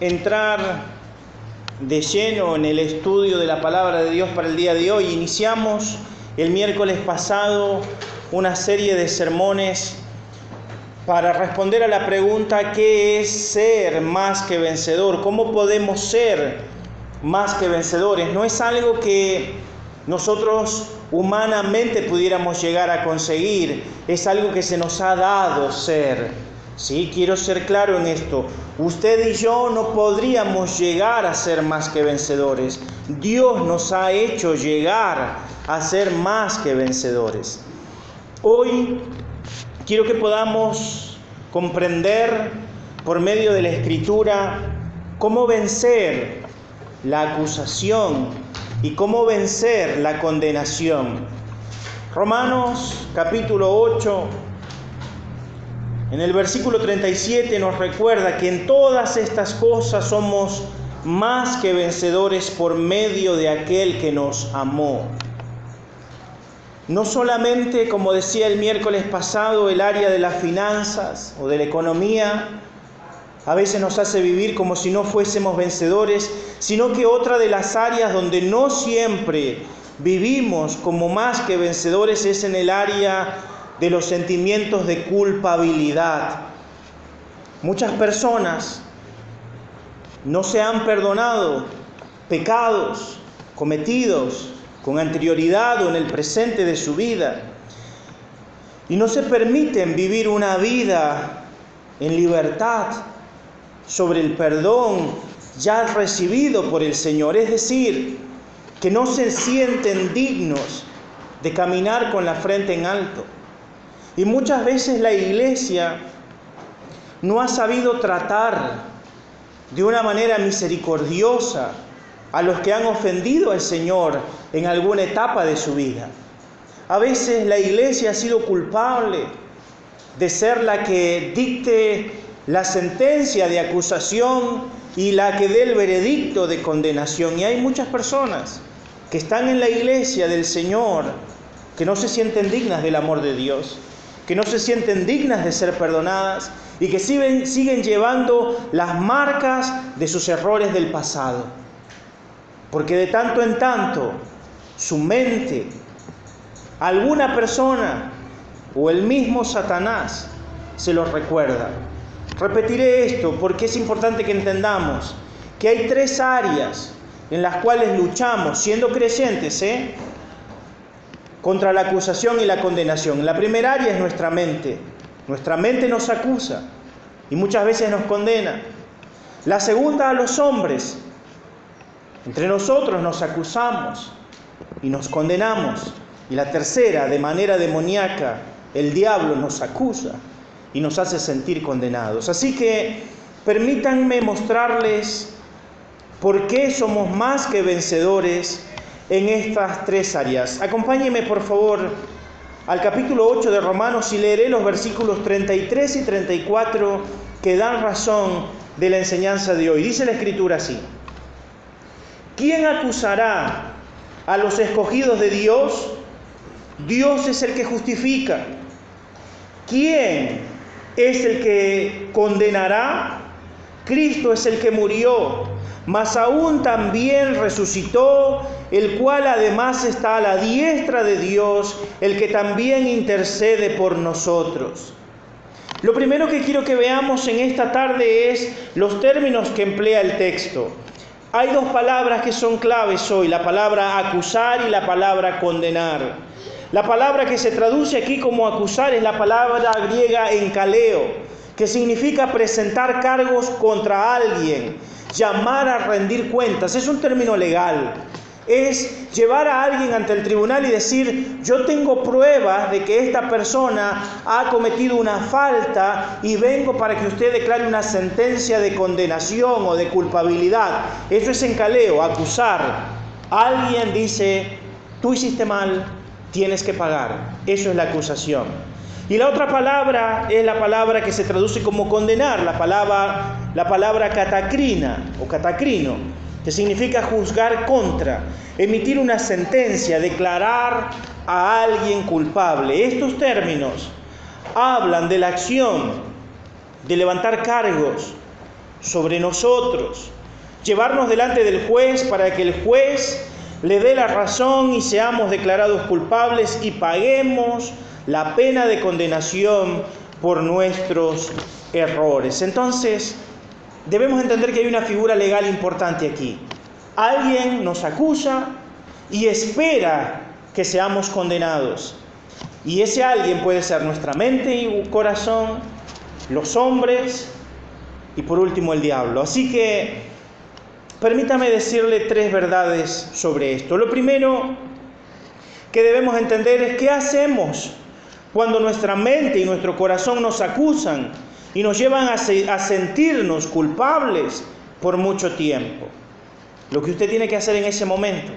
entrar de lleno en el estudio de la palabra de Dios para el día de hoy. Iniciamos el miércoles pasado una serie de sermones para responder a la pregunta ¿qué es ser más que vencedor? ¿Cómo podemos ser más que vencedores? No es algo que nosotros humanamente pudiéramos llegar a conseguir, es algo que se nos ha dado ser. Sí, quiero ser claro en esto. Usted y yo no podríamos llegar a ser más que vencedores. Dios nos ha hecho llegar a ser más que vencedores. Hoy quiero que podamos comprender por medio de la escritura cómo vencer la acusación y cómo vencer la condenación. Romanos capítulo 8 en el versículo 37 nos recuerda que en todas estas cosas somos más que vencedores por medio de aquel que nos amó. No solamente, como decía el miércoles pasado, el área de las finanzas o de la economía a veces nos hace vivir como si no fuésemos vencedores, sino que otra de las áreas donde no siempre vivimos como más que vencedores es en el área de los sentimientos de culpabilidad. Muchas personas no se han perdonado pecados cometidos con anterioridad o en el presente de su vida y no se permiten vivir una vida en libertad sobre el perdón ya recibido por el Señor, es decir, que no se sienten dignos de caminar con la frente en alto. Y muchas veces la iglesia no ha sabido tratar de una manera misericordiosa a los que han ofendido al Señor en alguna etapa de su vida. A veces la iglesia ha sido culpable de ser la que dicte la sentencia de acusación y la que dé el veredicto de condenación. Y hay muchas personas que están en la iglesia del Señor que no se sienten dignas del amor de Dios, que no se sienten dignas de ser perdonadas y que siguen, siguen llevando las marcas de sus errores del pasado. Porque de tanto en tanto su mente, alguna persona o el mismo Satanás se los recuerda. Repetiré esto porque es importante que entendamos que hay tres áreas en las cuales luchamos siendo creyentes, ¿eh? Contra la acusación y la condenación. La primera área es nuestra mente. Nuestra mente nos acusa y muchas veces nos condena. La segunda a los hombres. Entre nosotros nos acusamos y nos condenamos. Y la tercera, de manera demoníaca, el diablo nos acusa y nos hace sentir condenados. Así que permítanme mostrarles por qué somos más que vencedores en estas tres áreas. Acompáñeme por favor al capítulo 8 de Romanos y leeré los versículos 33 y 34 que dan razón de la enseñanza de hoy. Dice la escritura así. ¿Quién acusará a los escogidos de Dios? Dios es el que justifica. ¿Quién es el que condenará? Cristo es el que murió mas aún también resucitó, el cual además está a la diestra de Dios, el que también intercede por nosotros. Lo primero que quiero que veamos en esta tarde es los términos que emplea el texto. Hay dos palabras que son claves hoy, la palabra acusar y la palabra condenar. La palabra que se traduce aquí como acusar es la palabra griega encaleo, que significa presentar cargos contra alguien llamar a rendir cuentas, es un término legal. Es llevar a alguien ante el tribunal y decir, yo tengo pruebas de que esta persona ha cometido una falta y vengo para que usted declare una sentencia de condenación o de culpabilidad. Eso es encaleo, acusar. Alguien dice, tú hiciste mal, tienes que pagar. Eso es la acusación. Y la otra palabra es la palabra que se traduce como condenar, la palabra, la palabra catacrina o catacrino, que significa juzgar contra, emitir una sentencia, declarar a alguien culpable. Estos términos hablan de la acción de levantar cargos sobre nosotros, llevarnos delante del juez para que el juez le dé la razón y seamos declarados culpables y paguemos la pena de condenación por nuestros errores. Entonces, debemos entender que hay una figura legal importante aquí. Alguien nos acusa y espera que seamos condenados. Y ese alguien puede ser nuestra mente y corazón, los hombres y por último el diablo. Así que permítame decirle tres verdades sobre esto. Lo primero que debemos entender es qué hacemos cuando nuestra mente y nuestro corazón nos acusan y nos llevan a, sentirnos culpables por mucho tiempo. Lo que usted tiene que hacer en ese momento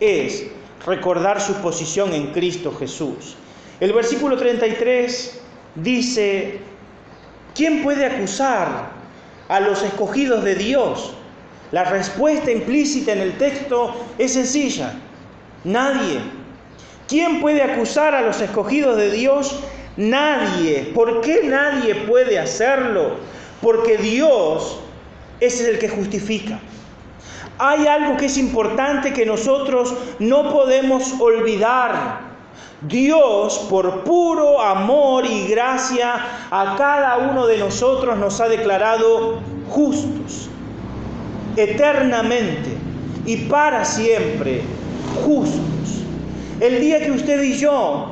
es recordar su posición en Cristo Jesús. El versículo 33 dice, ¿quién puede acusar a los escogidos de Dios? La respuesta implícita en el texto es sencilla, nadie. ¿Quién puede acusar a los escogidos de Dios? Nadie. ¿Por qué nadie puede hacerlo? Porque Dios es el que justifica. Hay algo que es importante que nosotros no podemos olvidar. Dios, por puro amor y gracia, a cada uno de nosotros nos ha declarado justos, eternamente y para siempre justos. El día que usted y yo,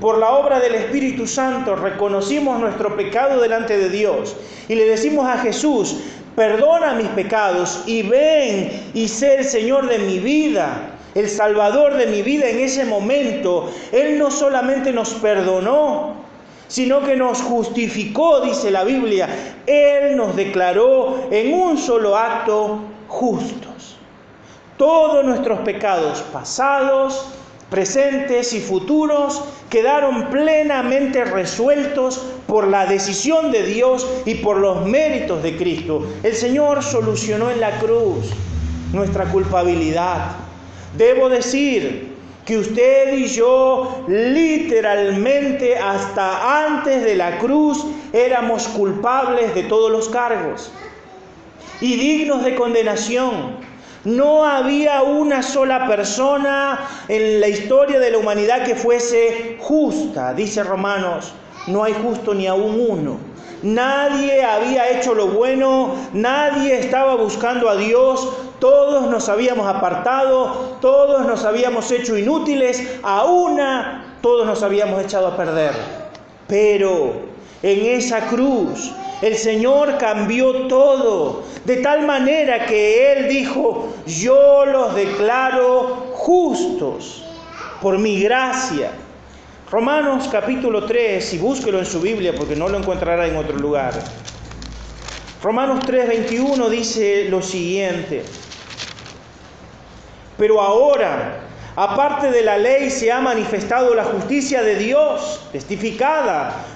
por la obra del Espíritu Santo, reconocimos nuestro pecado delante de Dios y le decimos a Jesús, perdona mis pecados y ven y sé el Señor de mi vida, el Salvador de mi vida en ese momento. Él no solamente nos perdonó, sino que nos justificó, dice la Biblia. Él nos declaró en un solo acto justos. Todos nuestros pecados pasados, presentes y futuros quedaron plenamente resueltos por la decisión de Dios y por los méritos de Cristo. El Señor solucionó en la cruz nuestra culpabilidad. Debo decir que usted y yo literalmente hasta antes de la cruz éramos culpables de todos los cargos y dignos de condenación. No había una sola persona en la historia de la humanidad que fuese justa, dice Romanos. No hay justo ni aún uno. Nadie había hecho lo bueno, nadie estaba buscando a Dios, todos nos habíamos apartado, todos nos habíamos hecho inútiles, a una todos nos habíamos echado a perder. Pero en esa cruz el Señor cambió todo, de tal manera que Él dijo, yo los declaro justos por mi gracia. Romanos capítulo 3, y búsquelo en su Biblia porque no lo encontrará en otro lugar. Romanos 3, 21 dice lo siguiente, pero ahora, aparte de la ley, se ha manifestado la justicia de Dios, testificada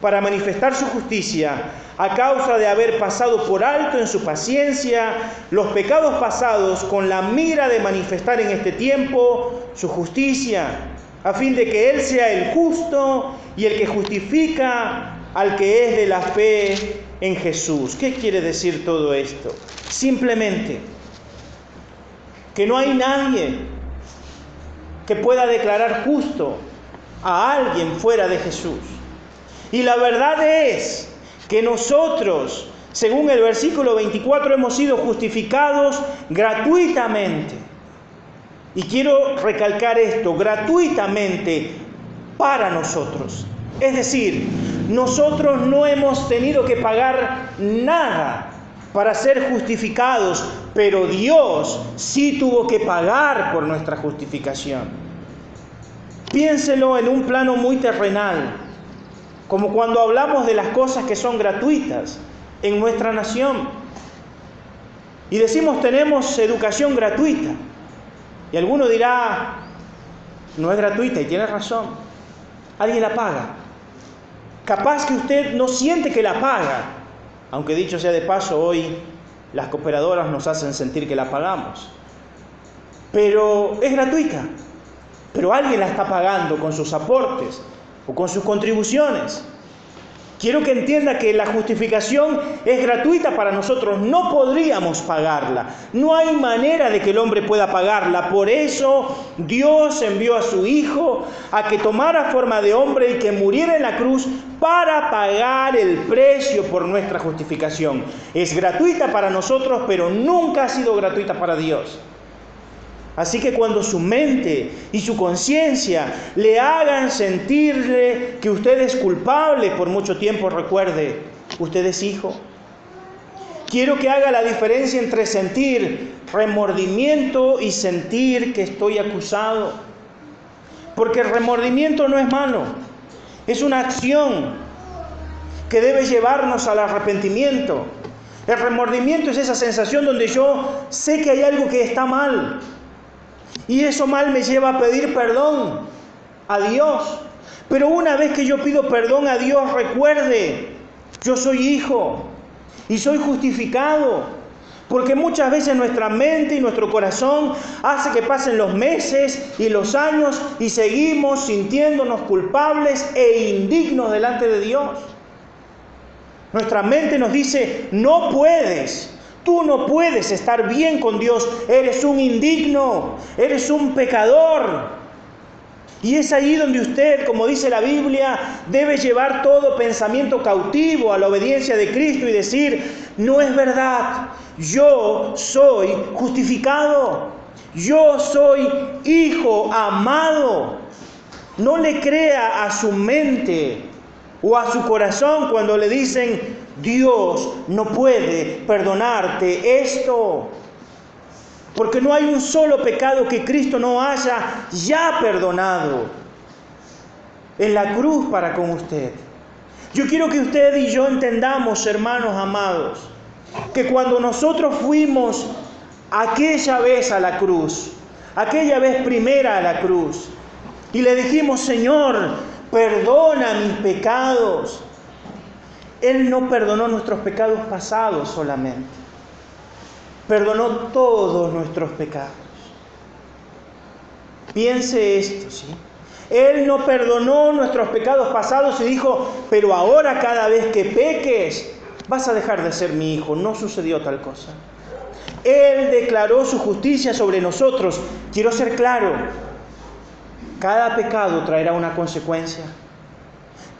para manifestar su justicia a causa de haber pasado por alto en su paciencia los pecados pasados con la mira de manifestar en este tiempo su justicia, a fin de que Él sea el justo y el que justifica al que es de la fe en Jesús. ¿Qué quiere decir todo esto? Simplemente que no hay nadie que pueda declarar justo a alguien fuera de Jesús. Y la verdad es que nosotros, según el versículo 24, hemos sido justificados gratuitamente. Y quiero recalcar esto, gratuitamente para nosotros. Es decir, nosotros no hemos tenido que pagar nada para ser justificados, pero Dios sí tuvo que pagar por nuestra justificación. Piénselo en un plano muy terrenal como cuando hablamos de las cosas que son gratuitas en nuestra nación. Y decimos tenemos educación gratuita. Y alguno dirá, no es gratuita y tiene razón. Alguien la paga. Capaz que usted no siente que la paga, aunque dicho sea de paso, hoy las cooperadoras nos hacen sentir que la pagamos. Pero es gratuita. Pero alguien la está pagando con sus aportes con sus contribuciones. Quiero que entienda que la justificación es gratuita para nosotros, no podríamos pagarla. No hay manera de que el hombre pueda pagarla. Por eso Dios envió a su Hijo a que tomara forma de hombre y que muriera en la cruz para pagar el precio por nuestra justificación. Es gratuita para nosotros, pero nunca ha sido gratuita para Dios. Así que cuando su mente y su conciencia le hagan sentirle que usted es culpable por mucho tiempo, recuerde, usted es hijo. Quiero que haga la diferencia entre sentir remordimiento y sentir que estoy acusado. Porque el remordimiento no es malo, es una acción que debe llevarnos al arrepentimiento. El remordimiento es esa sensación donde yo sé que hay algo que está mal, y eso mal me lleva a pedir perdón a Dios. Pero una vez que yo pido perdón a Dios, recuerde, yo soy hijo y soy justificado. Porque muchas veces nuestra mente y nuestro corazón hace que pasen los meses y los años y seguimos sintiéndonos culpables e indignos delante de Dios. Nuestra mente nos dice, no puedes, Tú no puedes estar bien con Dios. Eres un indigno, eres un pecador. Y es ahí donde usted, como dice la Biblia, debe llevar todo pensamiento cautivo a la obediencia de Cristo y decir, no es verdad, yo soy justificado, yo soy hijo amado. No le crea a su mente o a su corazón cuando le dicen, Dios no puede perdonarte esto. Porque no hay un solo pecado que Cristo no haya ya perdonado en la cruz para con usted. Yo quiero que usted y yo entendamos, hermanos amados, que cuando nosotros fuimos aquella vez a la cruz, aquella vez primera a la cruz, y le dijimos, Señor, perdona mis pecados, él no perdonó nuestros pecados pasados solamente, perdonó todos nuestros pecados. Piense esto, ¿sí? Él no perdonó nuestros pecados pasados y dijo, pero ahora cada vez que peques, vas a dejar de ser mi hijo. No sucedió tal cosa. Él declaró su justicia sobre nosotros. Quiero ser claro, cada pecado traerá una consecuencia.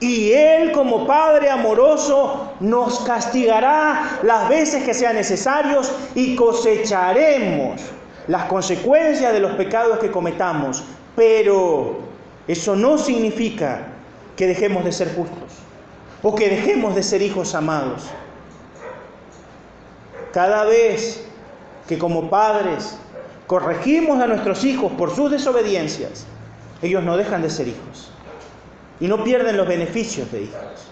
Y Él como Padre amoroso nos castigará las veces que sean necesarios y cosecharemos las consecuencias de los pecados que cometamos. Pero eso no significa que dejemos de ser justos o que dejemos de ser hijos amados. Cada vez que como padres corregimos a nuestros hijos por sus desobediencias, ellos no dejan de ser hijos y no pierden los beneficios de hijos.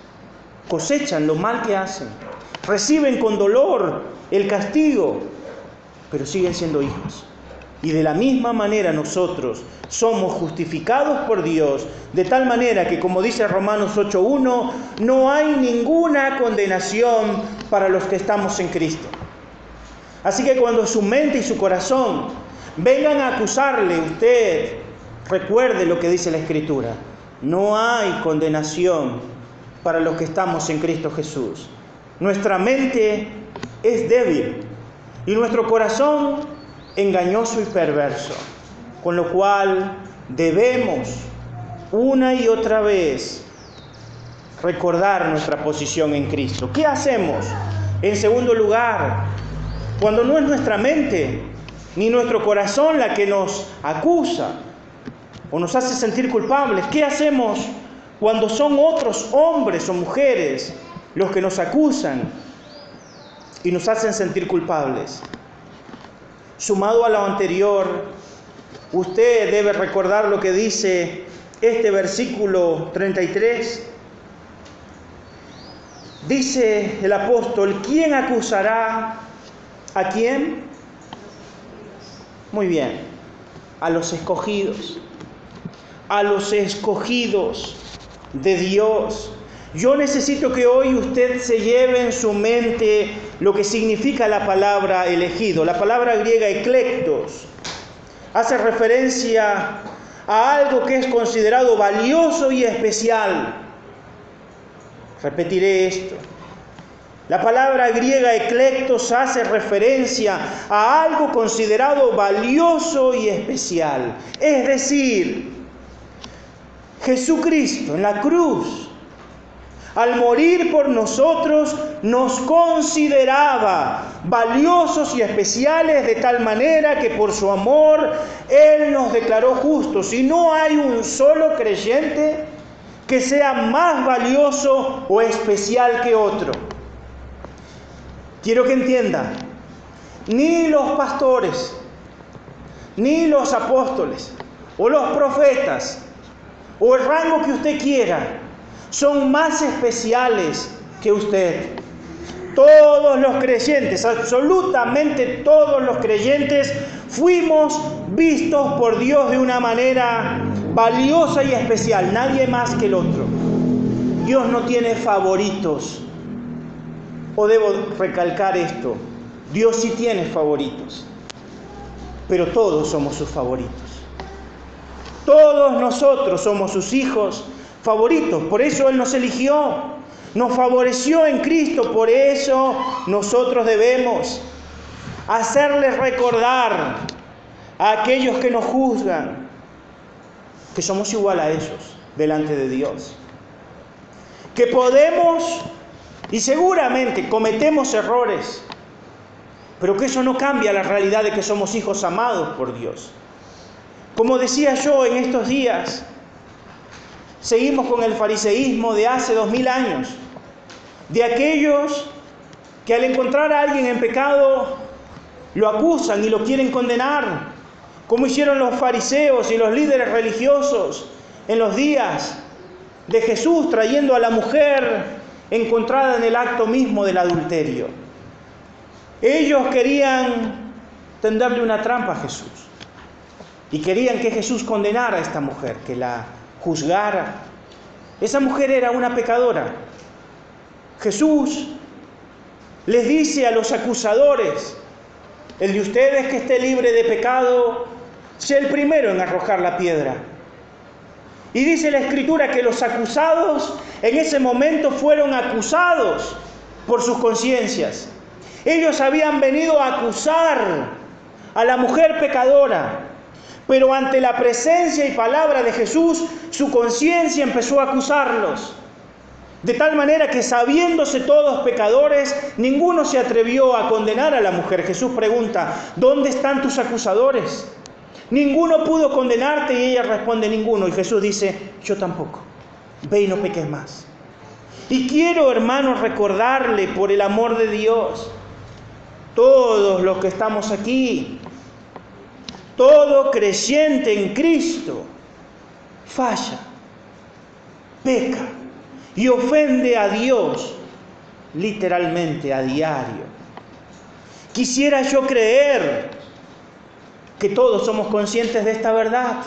Cosechan lo mal que hacen, reciben con dolor el castigo, pero siguen siendo hijos. Y de la misma manera nosotros somos justificados por Dios, de tal manera que, como dice Romanos 8.1, no hay ninguna condenación para los que estamos en Cristo. Así que cuando su mente y su corazón vengan a acusarle, usted recuerde lo que dice la Escritura. No hay condenación para los que estamos en Cristo Jesús. Nuestra mente es débil y nuestro corazón engañoso y perverso, con lo cual debemos una y otra vez recordar nuestra posición en Cristo. ¿Qué hacemos? En segundo lugar, cuando no es nuestra mente ni nuestro corazón la que nos acusa, o nos hace sentir culpables. ¿Qué hacemos cuando son otros hombres o mujeres los que nos acusan y nos hacen sentir culpables? Sumado a lo anterior, usted debe recordar lo que dice este versículo 33. Dice el apóstol, ¿quién acusará ¿A quién? Muy bien, a los escogidos, a los escogidos de Dios. Yo necesito que hoy usted se lleve en su mente lo que significa la palabra elegido. La palabra griega eclectos hace referencia a algo que es considerado valioso y especial. Repetiré esto. La palabra griega eclectos hace referencia a algo considerado valioso y especial. Es decir, Jesucristo en la cruz, al morir por nosotros, nos consideraba valiosos y especiales de tal manera que por su amor Él nos declaró justos. Y no hay un solo creyente que sea más valioso o especial que otro. Quiero que entienda, ni los pastores, ni los apóstoles, o los profetas, o el rango que usted quiera, son más especiales que usted. Todos los creyentes, absolutamente todos los creyentes, fuimos vistos por Dios de una manera valiosa y especial, nadie más que el otro. Dios no tiene favoritos. O debo recalcar esto, Dios sí tiene favoritos, pero todos somos sus favoritos. Todos nosotros somos sus hijos favoritos, por eso Él nos eligió, nos favoreció en Cristo, por eso nosotros debemos hacerles recordar a aquellos que nos juzgan que somos igual a ellos delante de Dios. Que podemos y seguramente cometemos errores, pero que eso no cambia la realidad de que somos hijos amados por Dios. Como decía yo en estos días, seguimos con el fariseísmo de hace dos mil años, de aquellos que al encontrar a alguien en pecado lo acusan y lo quieren condenar, como hicieron los fariseos y los líderes religiosos en los días de Jesús trayendo a la mujer encontrada en el acto mismo del adulterio. Ellos querían tenderle una trampa a Jesús y querían que Jesús condenara a esta mujer, que la juzgara. Esa mujer era una pecadora. Jesús les dice a los acusadores, el de ustedes que esté libre de pecado, sea el primero en arrojar la piedra. Y dice la escritura que los acusados en ese momento fueron acusados por sus conciencias. Ellos habían venido a acusar a la mujer pecadora, pero ante la presencia y palabra de Jesús, su conciencia empezó a acusarlos. De tal manera que sabiéndose todos pecadores, ninguno se atrevió a condenar a la mujer. Jesús pregunta, ¿dónde están tus acusadores? Ninguno pudo condenarte y ella responde ninguno. Y Jesús dice, yo tampoco. Ve y no peques más. Y quiero, hermanos, recordarle por el amor de Dios, todos los que estamos aquí, todo creyente en Cristo, falla, peca y ofende a Dios literalmente a diario. Quisiera yo creer que todos somos conscientes de esta verdad,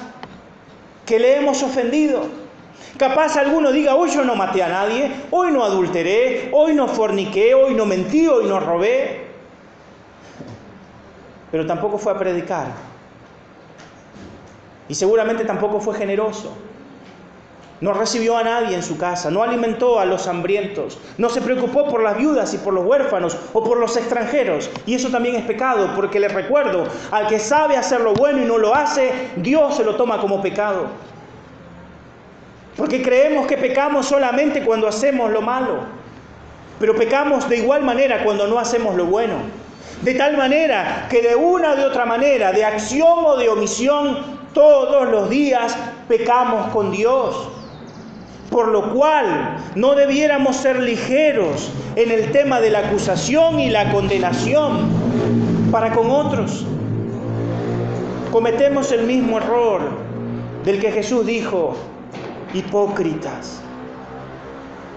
que le hemos ofendido. Capaz alguno diga, hoy yo no maté a nadie, hoy no adulteré, hoy no forniqué, hoy no mentí, hoy no robé. Pero tampoco fue a predicar. Y seguramente tampoco fue generoso. No recibió a nadie en su casa, no alimentó a los hambrientos, no se preocupó por las viudas y por los huérfanos o por los extranjeros. Y eso también es pecado, porque les recuerdo, al que sabe hacer lo bueno y no lo hace, Dios se lo toma como pecado. Porque creemos que pecamos solamente cuando hacemos lo malo, pero pecamos de igual manera cuando no hacemos lo bueno. De tal manera que de una o de otra manera, de acción o de omisión, todos los días pecamos con Dios. Por lo cual no debiéramos ser ligeros en el tema de la acusación y la condenación para con otros. Cometemos el mismo error del que Jesús dijo, hipócritas.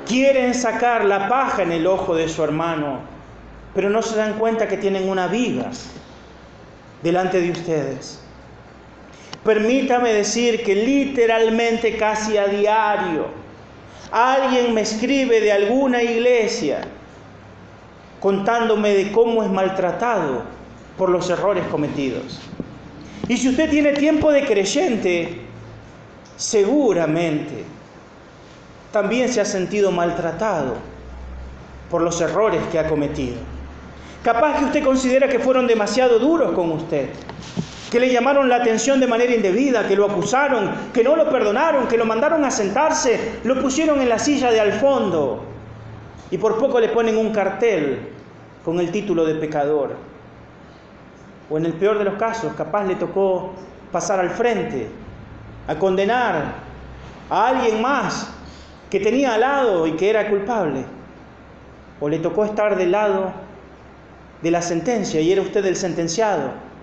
Quieren sacar la paja en el ojo de su hermano, pero no se dan cuenta que tienen una viga delante de ustedes. Permítame decir que literalmente casi a diario alguien me escribe de alguna iglesia contándome de cómo es maltratado por los errores cometidos. Y si usted tiene tiempo de creyente, seguramente también se ha sentido maltratado por los errores que ha cometido. Capaz que usted considera que fueron demasiado duros con usted, que le llamaron la atención de manera indebida, que lo acusaron, que no lo perdonaron, que lo mandaron a sentarse, lo pusieron en la silla de al fondo y por poco le ponen un cartel con el título de pecador. O en el peor de los casos, capaz le tocó pasar al frente, a condenar a alguien más que tenía al lado y que era culpable. O le tocó estar del lado de la sentencia y era usted el sentenciado.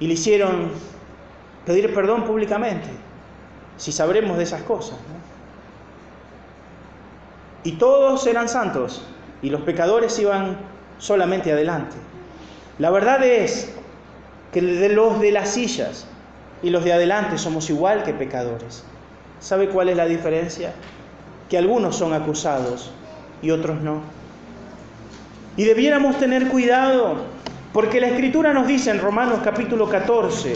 Y le hicieron pedir perdón públicamente, si sabremos de esas cosas. Y todos eran santos y los pecadores iban solamente adelante. La verdad es que los de las sillas y los de adelante somos igual que pecadores. ¿Sabe cuál es la diferencia? Que algunos son acusados y otros no. Y debiéramos tener cuidado, porque la Escritura nos dice en Romanos capítulo 14,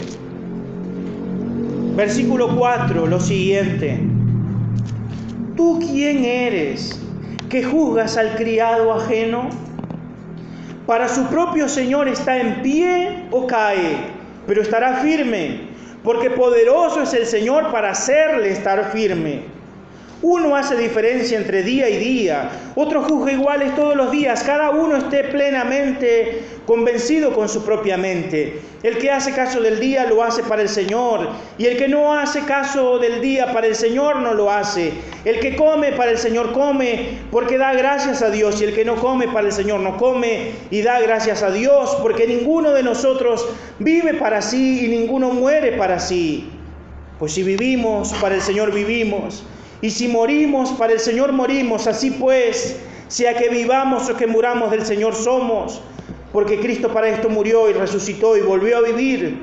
versículo 4, lo siguiente. ¿Tú quién eres que juzgas al criado ajeno? Para su propio Señor está en pie o cae, pero estará firme, porque poderoso es el Señor para hacerle estar firme. Uno hace diferencia entre día y día, otro juzga iguales todos los días, cada uno esté plenamente convencido con su propia mente. El que hace caso del día lo hace para el Señor, y el que no hace caso del día para el Señor no lo hace. El que come para el Señor come porque da gracias a Dios, y el que no come para el Señor no come y da gracias a Dios, porque ninguno de nosotros vive para sí y ninguno muere para sí. Pues si vivimos, para el Señor vivimos. Y si morimos, para el Señor morimos. Así pues, sea que vivamos o que muramos, del Señor somos. Porque Cristo para esto murió y resucitó y volvió a vivir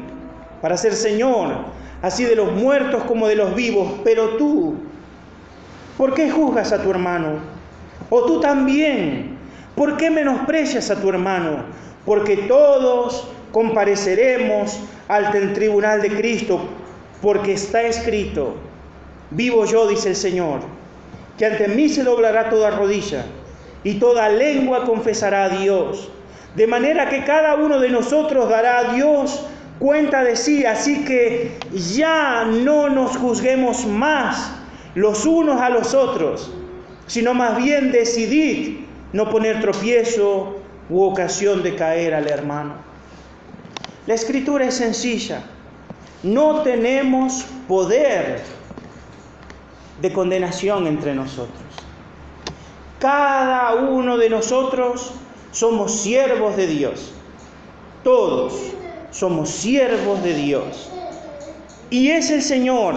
para ser Señor, así de los muertos como de los vivos. Pero tú, ¿por qué juzgas a tu hermano? O tú también, ¿por qué menosprecias a tu hermano? Porque todos compareceremos ante el tribunal de Cristo, porque está escrito Vivo yo, dice el Señor, que ante mí se doblará toda rodilla y toda lengua confesará a Dios. De manera que cada uno de nosotros dará a Dios cuenta de sí. Así que ya no nos juzguemos más los unos a los otros, sino más bien decidid no poner tropiezo u ocasión de caer al hermano. La escritura es sencilla. No tenemos poder de condenación entre nosotros. Cada uno de nosotros somos siervos de Dios. Todos somos siervos de Dios. Y es el Señor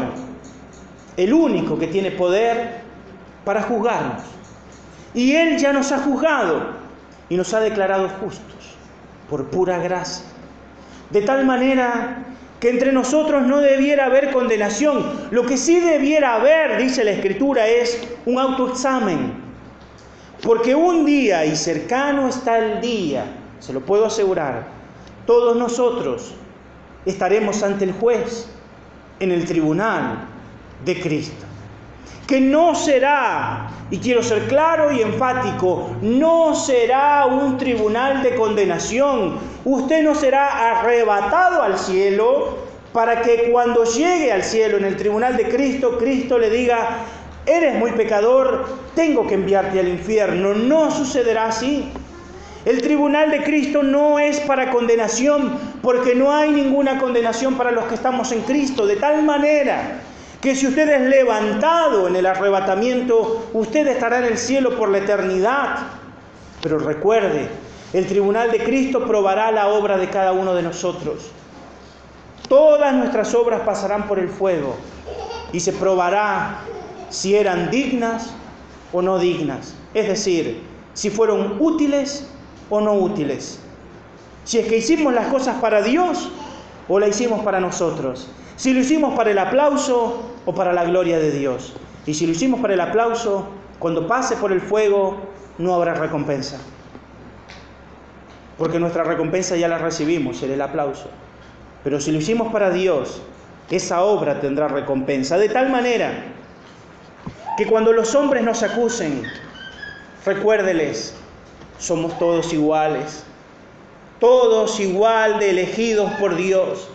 el único que tiene poder para juzgarnos. Y Él ya nos ha juzgado y nos ha declarado justos por pura gracia. De tal manera que entre nosotros no debiera haber condenación. Lo que sí debiera haber, dice la Escritura, es un autoexamen. Porque un día, y cercano está el día, se lo puedo asegurar, todos nosotros estaremos ante el juez en el tribunal de Cristo. Que no será, y quiero ser claro y enfático, no será un tribunal de condenación, usted no será arrebatado al cielo para que cuando llegue al cielo en el tribunal de Cristo, Cristo le diga, eres muy pecador, tengo que enviarte al infierno. No sucederá así. El tribunal de Cristo no es para condenación, porque no hay ninguna condenación para los que estamos en Cristo, de tal manera que si usted es levantado en el arrebatamiento, usted estará en el cielo por la eternidad. Pero recuerde, el tribunal de Cristo probará la obra de cada uno de nosotros. Todas nuestras obras pasarán por el fuego y se probará si eran dignas o no dignas. Es decir, si fueron útiles o no útiles. Si es que hicimos las cosas para Dios o la hicimos para nosotros. Si lo hicimos para el aplauso o para la gloria de Dios. Y si lo hicimos para el aplauso, cuando pase por el fuego no habrá recompensa. Porque nuestra recompensa ya la recibimos, el aplauso. Pero si lo hicimos para Dios, esa obra tendrá recompensa. De tal manera que cuando los hombres nos acusen, recuérdeles, somos todos iguales, todos igual de elegidos por Dios,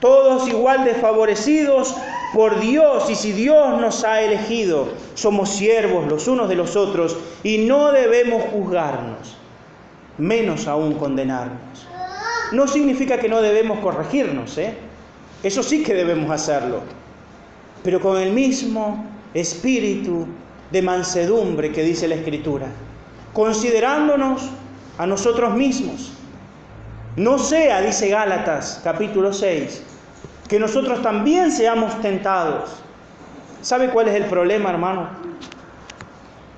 todos igual de favorecidos por Dios y si Dios nos ha elegido, somos siervos los unos de los otros y no debemos juzgarnos, menos aún condenarnos. No significa que no debemos corregirnos, ¿eh? Eso sí que debemos hacerlo, pero con el mismo espíritu de mansedumbre que dice la Escritura, considerándonos a nosotros mismos. No sea, dice Gálatas capítulo 6, que nosotros también seamos tentados. ¿Sabe cuál es el problema, hermano?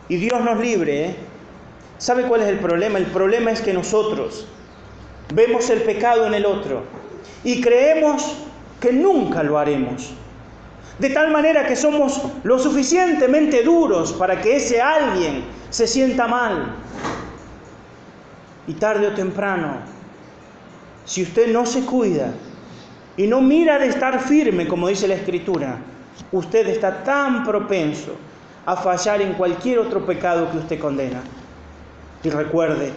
Y Dios nos libre, ¿eh? ¿Sabe cuál es el problema? El problema es que nosotros vemos el pecado en el otro y creemos que nunca lo haremos. De tal manera que somos lo suficientemente duros para que ese alguien se sienta mal. Y tarde o temprano, si usted no se cuida, y no mira de estar firme, como dice la Escritura, usted está tan propenso a fallar en cualquier otro pecado que usted condena. Y recuerde,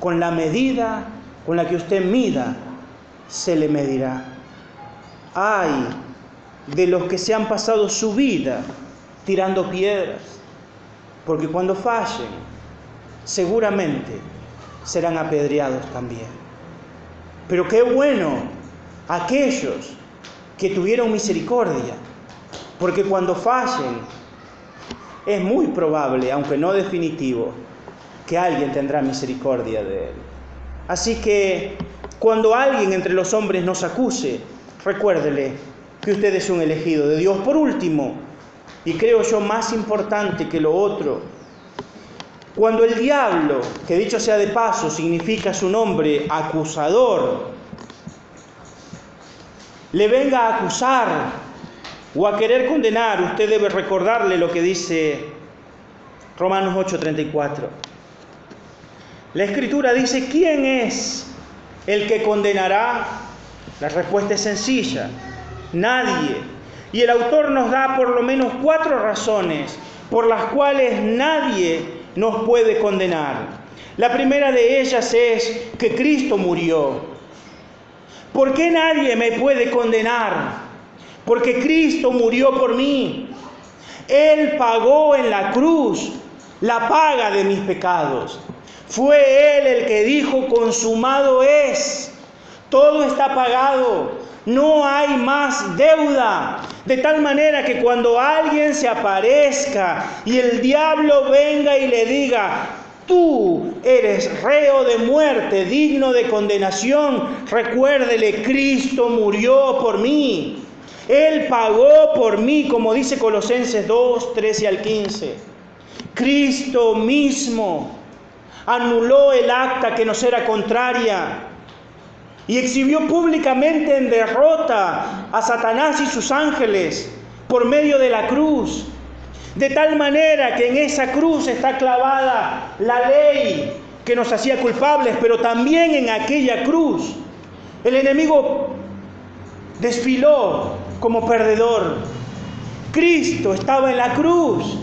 con la medida con la que usted mida, se le medirá. Ay de los que se han pasado su vida tirando piedras, porque cuando fallen, seguramente serán apedreados también. Pero qué bueno aquellos que tuvieron misericordia, porque cuando fallen es muy probable, aunque no definitivo, que alguien tendrá misericordia de él. Así que cuando alguien entre los hombres nos acuse, recuérdele que usted es un elegido de Dios. Por último, y creo yo más importante que lo otro, cuando el diablo, que dicho sea de paso, significa su nombre acusador, le venga a acusar o a querer condenar, usted debe recordarle lo que dice Romanos 8:34. La escritura dice, ¿quién es el que condenará? La respuesta es sencilla, nadie. Y el autor nos da por lo menos cuatro razones por las cuales nadie nos puede condenar. La primera de ellas es que Cristo murió. ¿Por qué nadie me puede condenar? Porque Cristo murió por mí. Él pagó en la cruz la paga de mis pecados. Fue Él el que dijo, consumado es. Todo está pagado. No hay más deuda. De tal manera que cuando alguien se aparezca y el diablo venga y le diga, tú eres reo de muerte, digno de condenación, recuérdele, Cristo murió por mí. Él pagó por mí, como dice Colosenses 2, 13 al 15. Cristo mismo anuló el acta que nos era contraria y exhibió públicamente en derrota a Satanás y sus ángeles por medio de la cruz. De tal manera que en esa cruz está clavada la ley que nos hacía culpables, pero también en aquella cruz el enemigo desfiló como perdedor. Cristo estaba en la cruz,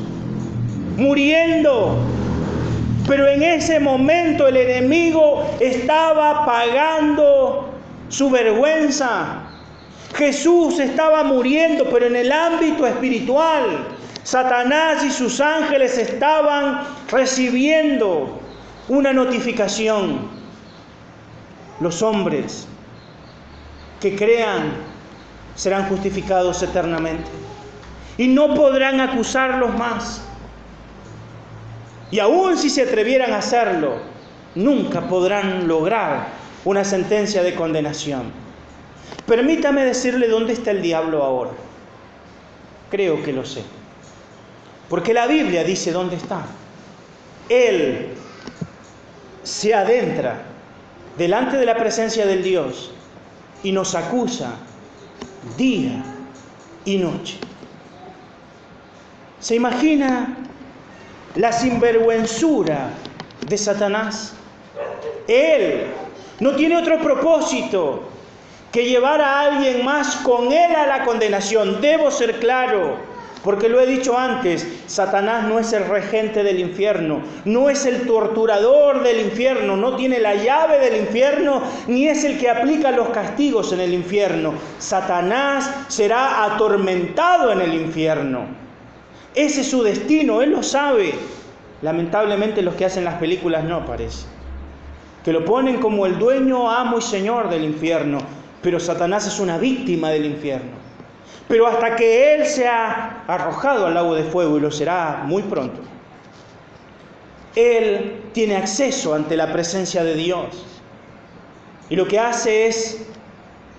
muriendo, pero en ese momento el enemigo estaba pagando su vergüenza. Jesús estaba muriendo, pero en el ámbito espiritual. Satanás y sus ángeles estaban recibiendo una notificación. Los hombres que crean serán justificados eternamente y no podrán acusarlos más. Y aun si se atrevieran a hacerlo, nunca podrán lograr una sentencia de condenación. Permítame decirle dónde está el diablo ahora. Creo que lo sé. Porque la Biblia dice dónde está. Él se adentra delante de la presencia del Dios y nos acusa día y noche. ¿Se imagina la sinvergüenzura de Satanás? Él no tiene otro propósito que llevar a alguien más con él a la condenación. Debo ser claro. Porque lo he dicho antes, Satanás no es el regente del infierno, no es el torturador del infierno, no tiene la llave del infierno, ni es el que aplica los castigos en el infierno. Satanás será atormentado en el infierno. Ese es su destino, él lo sabe. Lamentablemente los que hacen las películas no parece. Que lo ponen como el dueño, amo y señor del infierno, pero Satanás es una víctima del infierno. Pero hasta que Él sea arrojado al lago de fuego, y lo será muy pronto, Él tiene acceso ante la presencia de Dios. Y lo que hace es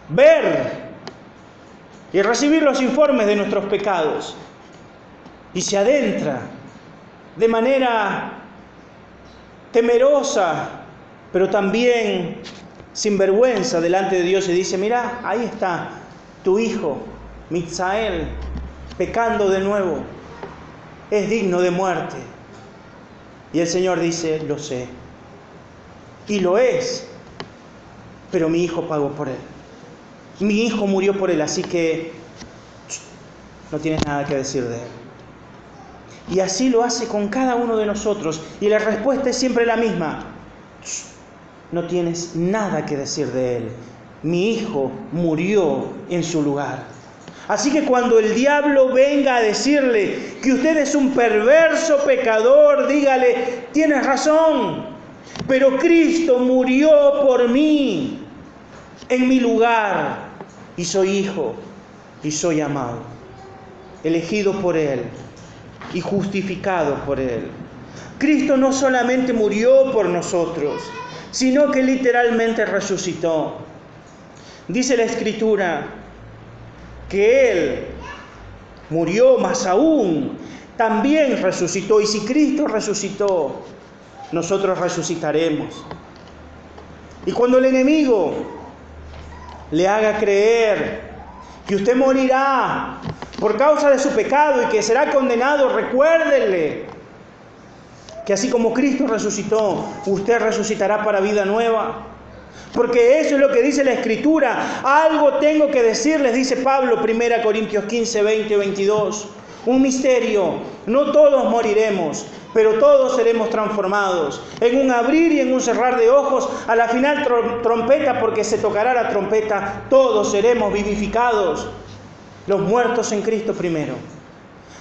ver y recibir los informes de nuestros pecados. Y se adentra de manera temerosa, pero también sin vergüenza delante de Dios y dice, mira, ahí está tu hijo, Mitzael, pecando de nuevo, es digno de muerte. Y el Señor dice, lo sé. Y lo es. Pero mi hijo pagó por él. Mi hijo murió por él, así que no tienes nada que decir de él. Y así lo hace con cada uno de nosotros. Y la respuesta es siempre la misma. No tienes nada que decir de él. Mi hijo murió en su lugar. Así que cuando el diablo venga a decirle que usted es un perverso pecador, dígale, tienes razón, pero Cristo murió por mí en mi lugar y soy hijo y soy amado, elegido por Él y justificado por Él. Cristo no solamente murió por nosotros, sino que literalmente resucitó. Dice la Escritura, que Él murió, más aún también resucitó. Y si Cristo resucitó, nosotros resucitaremos. Y cuando el enemigo le haga creer que usted morirá por causa de su pecado y que será condenado, recuérdele que así como Cristo resucitó, usted resucitará para vida nueva. Porque eso es lo que dice la Escritura. Algo tengo que decirles, dice Pablo, 1 Corintios 15, 20, 22. Un misterio. No todos moriremos, pero todos seremos transformados. En un abrir y en un cerrar de ojos, a la final trompeta, porque se tocará la trompeta, todos seremos vivificados. Los muertos en Cristo primero.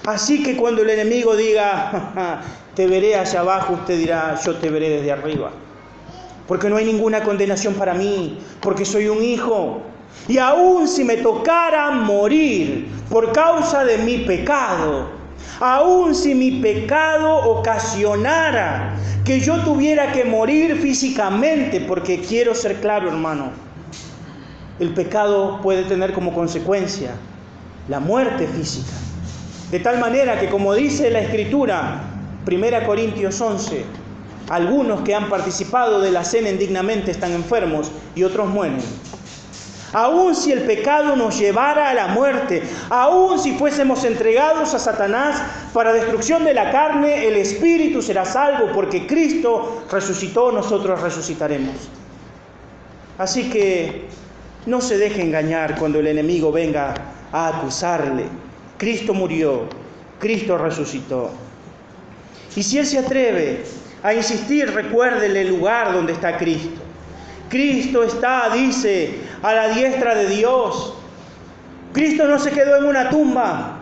Así que cuando el enemigo diga, te veré allá abajo, usted dirá, yo te veré desde arriba porque no hay ninguna condenación para mí, porque soy un hijo. Y aun si me tocara morir por causa de mi pecado, aun si mi pecado ocasionara que yo tuviera que morir físicamente, porque quiero ser claro hermano, el pecado puede tener como consecuencia la muerte física. De tal manera que como dice la escritura, 1 Corintios 11, algunos que han participado de la cena indignamente están enfermos y otros mueren. Aun si el pecado nos llevara a la muerte, aun si fuésemos entregados a Satanás para destrucción de la carne, el espíritu será salvo porque Cristo resucitó, nosotros resucitaremos. Así que no se deje engañar cuando el enemigo venga a acusarle. Cristo murió, Cristo resucitó. Y si él se atreve a insistir, recuérdele el lugar donde está Cristo. Cristo está, dice, a la diestra de Dios. Cristo no se quedó en una tumba.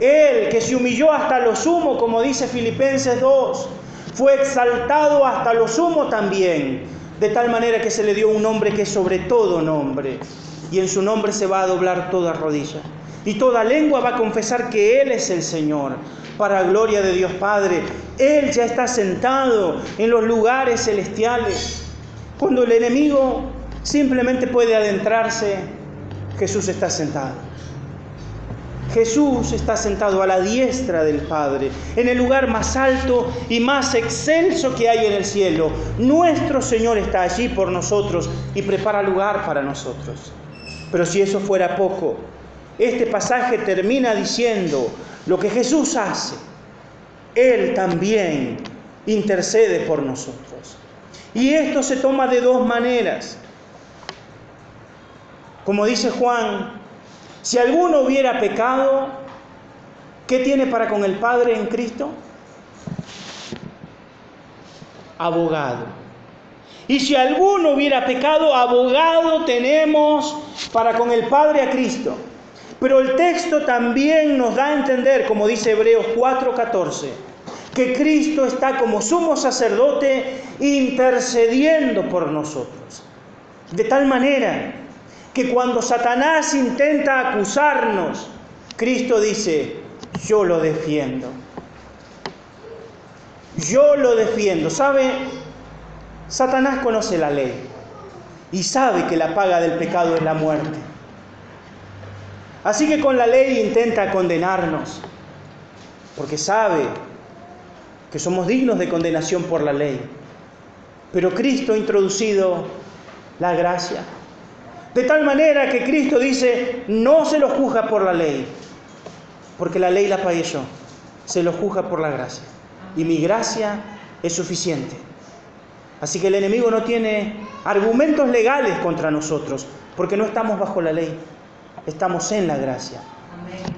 Él, que se humilló hasta lo sumo, como dice Filipenses 2, fue exaltado hasta lo sumo también, de tal manera que se le dio un nombre que es sobre todo nombre, y en su nombre se va a doblar toda rodilla, y toda lengua va a confesar que Él es el Señor para gloria de Dios Padre. Él ya está sentado en los lugares celestiales. Cuando el enemigo simplemente puede adentrarse, Jesús está sentado. Jesús está sentado a la diestra del Padre, en el lugar más alto y más excelso que hay en el cielo. Nuestro Señor está allí por nosotros y prepara lugar para nosotros. Pero si eso fuera poco, este pasaje termina diciendo lo que Jesús hace. Él también intercede por nosotros. Y esto se toma de dos maneras. Como dice Juan, si alguno hubiera pecado, ¿qué tiene para con el Padre en Cristo? Abogado. Y si alguno hubiera pecado, abogado tenemos para con el Padre a Cristo. Pero el texto también nos da a entender, como dice Hebreos 4:14, que Cristo está como sumo sacerdote intercediendo por nosotros. De tal manera que cuando Satanás intenta acusarnos, Cristo dice, yo lo defiendo. Yo lo defiendo. ¿Sabe? Satanás conoce la ley y sabe que la paga del pecado es la muerte. Así que con la ley intenta condenarnos, porque sabe que somos dignos de condenación por la ley. Pero Cristo ha introducido la gracia. De tal manera que Cristo dice, no se lo juzga por la ley, porque la ley la pagué yo, se lo juzga por la gracia. Y mi gracia es suficiente. Así que el enemigo no tiene argumentos legales contra nosotros, porque no estamos bajo la ley estamos en la gracia.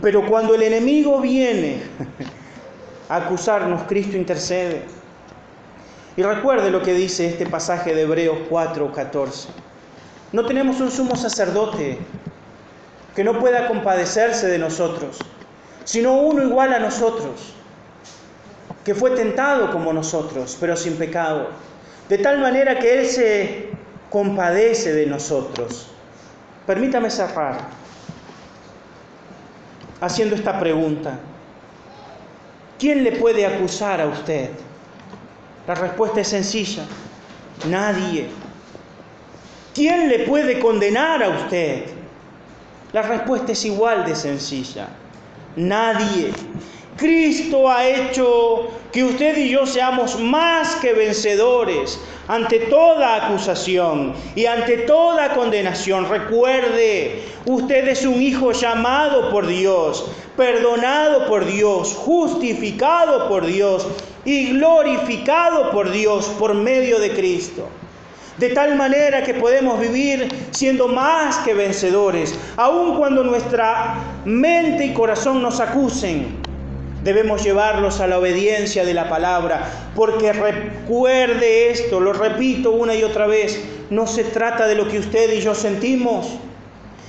Pero cuando el enemigo viene a acusarnos, Cristo intercede. Y recuerde lo que dice este pasaje de Hebreos 4, 14. No tenemos un sumo sacerdote que no pueda compadecerse de nosotros, sino uno igual a nosotros, que fue tentado como nosotros, pero sin pecado, de tal manera que Él se compadece de nosotros. Permítame cerrar haciendo esta pregunta. ¿Quién le puede acusar a usted? La respuesta es sencilla. Nadie. ¿Quién le puede condenar a usted? La respuesta es igual de sencilla. Nadie. Cristo ha hecho que usted y yo seamos más que vencedores ante toda acusación y ante toda condenación. Recuerde, usted es un hijo llamado por Dios, perdonado por Dios, justificado por Dios y glorificado por Dios por medio de Cristo. De tal manera que podemos vivir siendo más que vencedores, aun cuando nuestra mente y corazón nos acusen Debemos llevarlos a la obediencia de la palabra, porque recuerde esto, lo repito una y otra vez, no se trata de lo que usted y yo sentimos,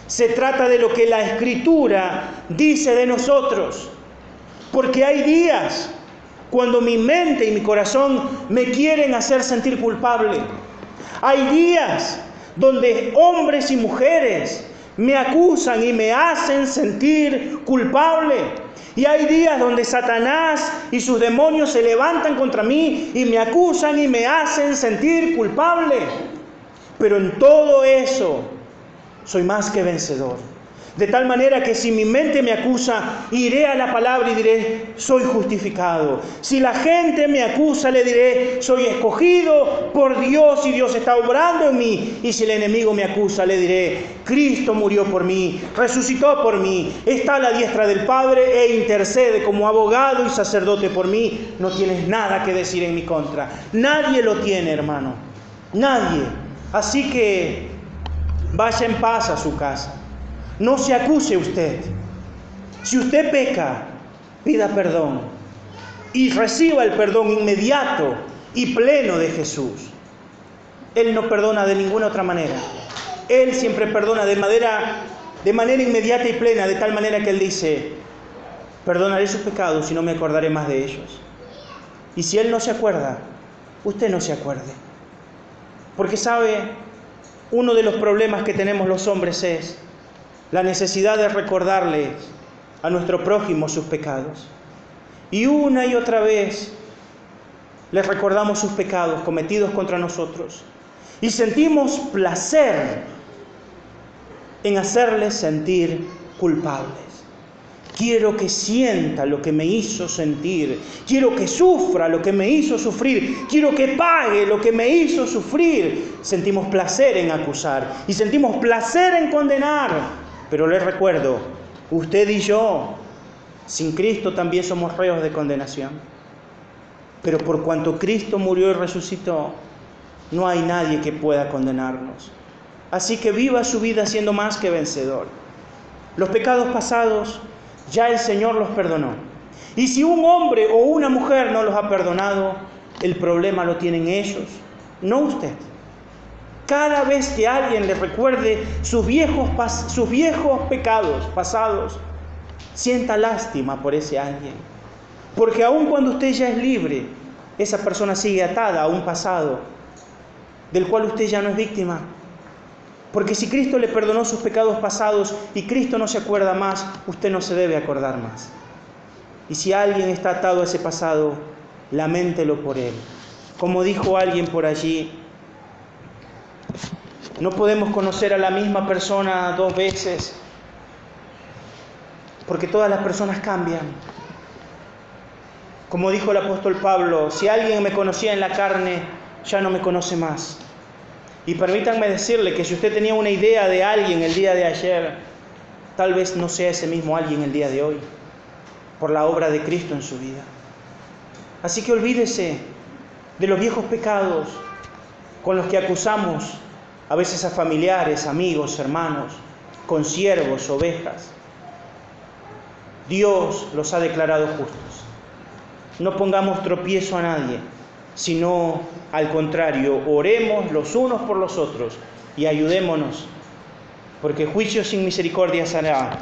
se trata de lo que la escritura dice de nosotros, porque hay días cuando mi mente y mi corazón me quieren hacer sentir culpable, hay días donde hombres y mujeres me acusan y me hacen sentir culpable. Y hay días donde Satanás y sus demonios se levantan contra mí y me acusan y me hacen sentir culpable. Pero en todo eso soy más que vencedor. De tal manera que si mi mente me acusa, iré a la palabra y diré, soy justificado. Si la gente me acusa, le diré, soy escogido por Dios y Dios está obrando en mí. Y si el enemigo me acusa, le diré, Cristo murió por mí, resucitó por mí, está a la diestra del Padre e intercede como abogado y sacerdote por mí. No tienes nada que decir en mi contra. Nadie lo tiene, hermano. Nadie. Así que vaya en paz a su casa. No se acuse usted. Si usted peca, pida perdón y reciba el perdón inmediato y pleno de Jesús. Él no perdona de ninguna otra manera. Él siempre perdona de manera, de manera inmediata y plena, de tal manera que Él dice, perdonaré sus pecados y no me acordaré más de ellos. Y si Él no se acuerda, usted no se acuerde. Porque sabe, uno de los problemas que tenemos los hombres es la necesidad de recordarle a nuestro prójimo sus pecados. Y una y otra vez les recordamos sus pecados cometidos contra nosotros. Y sentimos placer en hacerles sentir culpables. Quiero que sienta lo que me hizo sentir. Quiero que sufra lo que me hizo sufrir. Quiero que pague lo que me hizo sufrir. Sentimos placer en acusar y sentimos placer en condenar. Pero les recuerdo, usted y yo, sin Cristo también somos reos de condenación. Pero por cuanto Cristo murió y resucitó, no hay nadie que pueda condenarnos. Así que viva su vida siendo más que vencedor. Los pecados pasados ya el Señor los perdonó. Y si un hombre o una mujer no los ha perdonado, el problema lo tienen ellos, no usted. Cada vez que alguien le recuerde sus viejos, sus viejos pecados pasados, sienta lástima por ese alguien. Porque aun cuando usted ya es libre, esa persona sigue atada a un pasado del cual usted ya no es víctima. Porque si Cristo le perdonó sus pecados pasados y Cristo no se acuerda más, usted no se debe acordar más. Y si alguien está atado a ese pasado, laméntelo por él. Como dijo alguien por allí, no podemos conocer a la misma persona dos veces, porque todas las personas cambian. Como dijo el apóstol Pablo, si alguien me conocía en la carne, ya no me conoce más. Y permítanme decirle que si usted tenía una idea de alguien el día de ayer, tal vez no sea ese mismo alguien el día de hoy, por la obra de Cristo en su vida. Así que olvídese de los viejos pecados con los que acusamos a veces a familiares, amigos, hermanos, consiervos, ovejas. Dios los ha declarado justos. No pongamos tropiezo a nadie sino al contrario, oremos los unos por los otros y ayudémonos, porque juicio sin misericordia será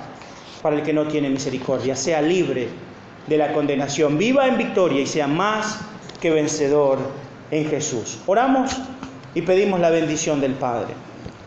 para el que no tiene misericordia, sea libre de la condenación, viva en victoria y sea más que vencedor en Jesús. Oramos y pedimos la bendición del Padre.